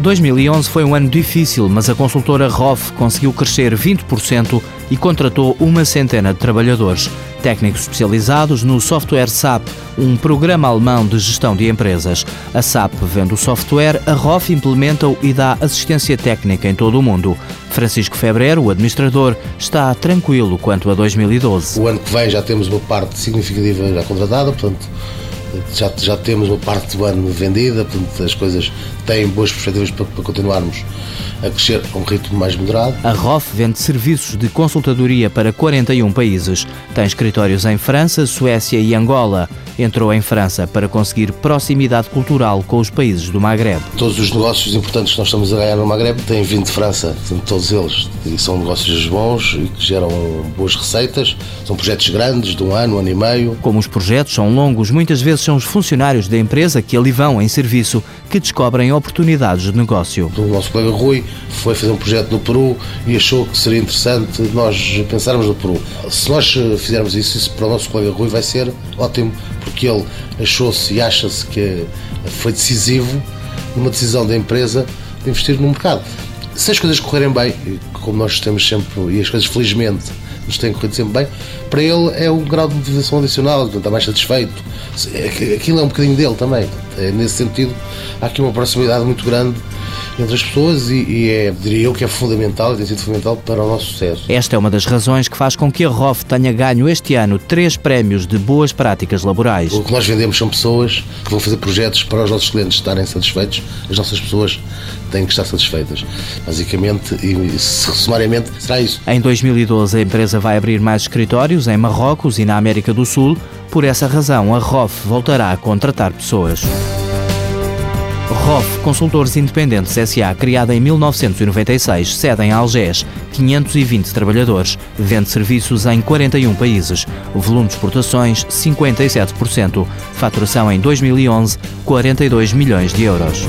2011 foi um ano difícil, mas a consultora ROF conseguiu crescer 20% e contratou uma centena de trabalhadores, técnicos especializados no software SAP, um programa alemão de gestão de empresas. A SAP vende o software, a ROF implementa-o e dá assistência técnica em todo o mundo. Francisco Febreiro, o administrador, está tranquilo quanto a 2012. O ano que vem já temos uma parte significativa já contratada, portanto já, já temos uma parte do ano vendida, portanto as coisas têm boas perspectivas para, para continuarmos a crescer a um ritmo mais moderado. A ROF vende serviços de consultadoria para 41 países. Tem escritórios em França, Suécia e Angola. Entrou em França para conseguir proximidade cultural com os países do Maghreb. Todos os negócios importantes que nós estamos a ganhar no Maghreb têm vindo de França, todos eles. E são negócios bons e que geram boas receitas. São projetos grandes, de um ano, um ano e meio. Como os projetos são longos, muitas vezes são os funcionários da empresa que ali vão em serviço que descobrem oportunidades de negócio. O nosso colega Rui foi fazer um projeto no Peru e achou que seria interessante nós pensarmos no Peru. Se nós fizermos isso, isso para o nosso colega Rui vai ser ótimo, porque ele achou-se e acha-se que foi decisivo numa decisão da empresa de investir no mercado. Se as coisas correrem bem, como nós temos sempre, e as coisas felizmente nos têm corrido sempre bem, para ele é um grau de motivação adicional, portanto, está mais satisfeito. Aquilo é um bocadinho dele também. É, nesse sentido, há aqui uma proximidade muito grande entre as pessoas e, e é, diria eu que é fundamental, tem sido fundamental para o nosso sucesso. Esta é uma das razões que faz com que a ROF tenha ganho este ano três prémios de boas práticas laborais. O que nós vendemos são pessoas que vão fazer projetos para os nossos clientes estarem satisfeitos, as nossas pessoas têm que estar satisfeitas. Basicamente e sumariamente será isso. Em 2012 a empresa vai abrir mais escritórios em Marrocos e na América do Sul. Por essa razão, a ROF voltará a contratar pessoas. ROF Consultores Independentes SA, criada em 1996, sede em Algés, 520 trabalhadores, vende serviços em 41 países. Volume de exportações, 57%. Faturação em 2011, 42 milhões de euros.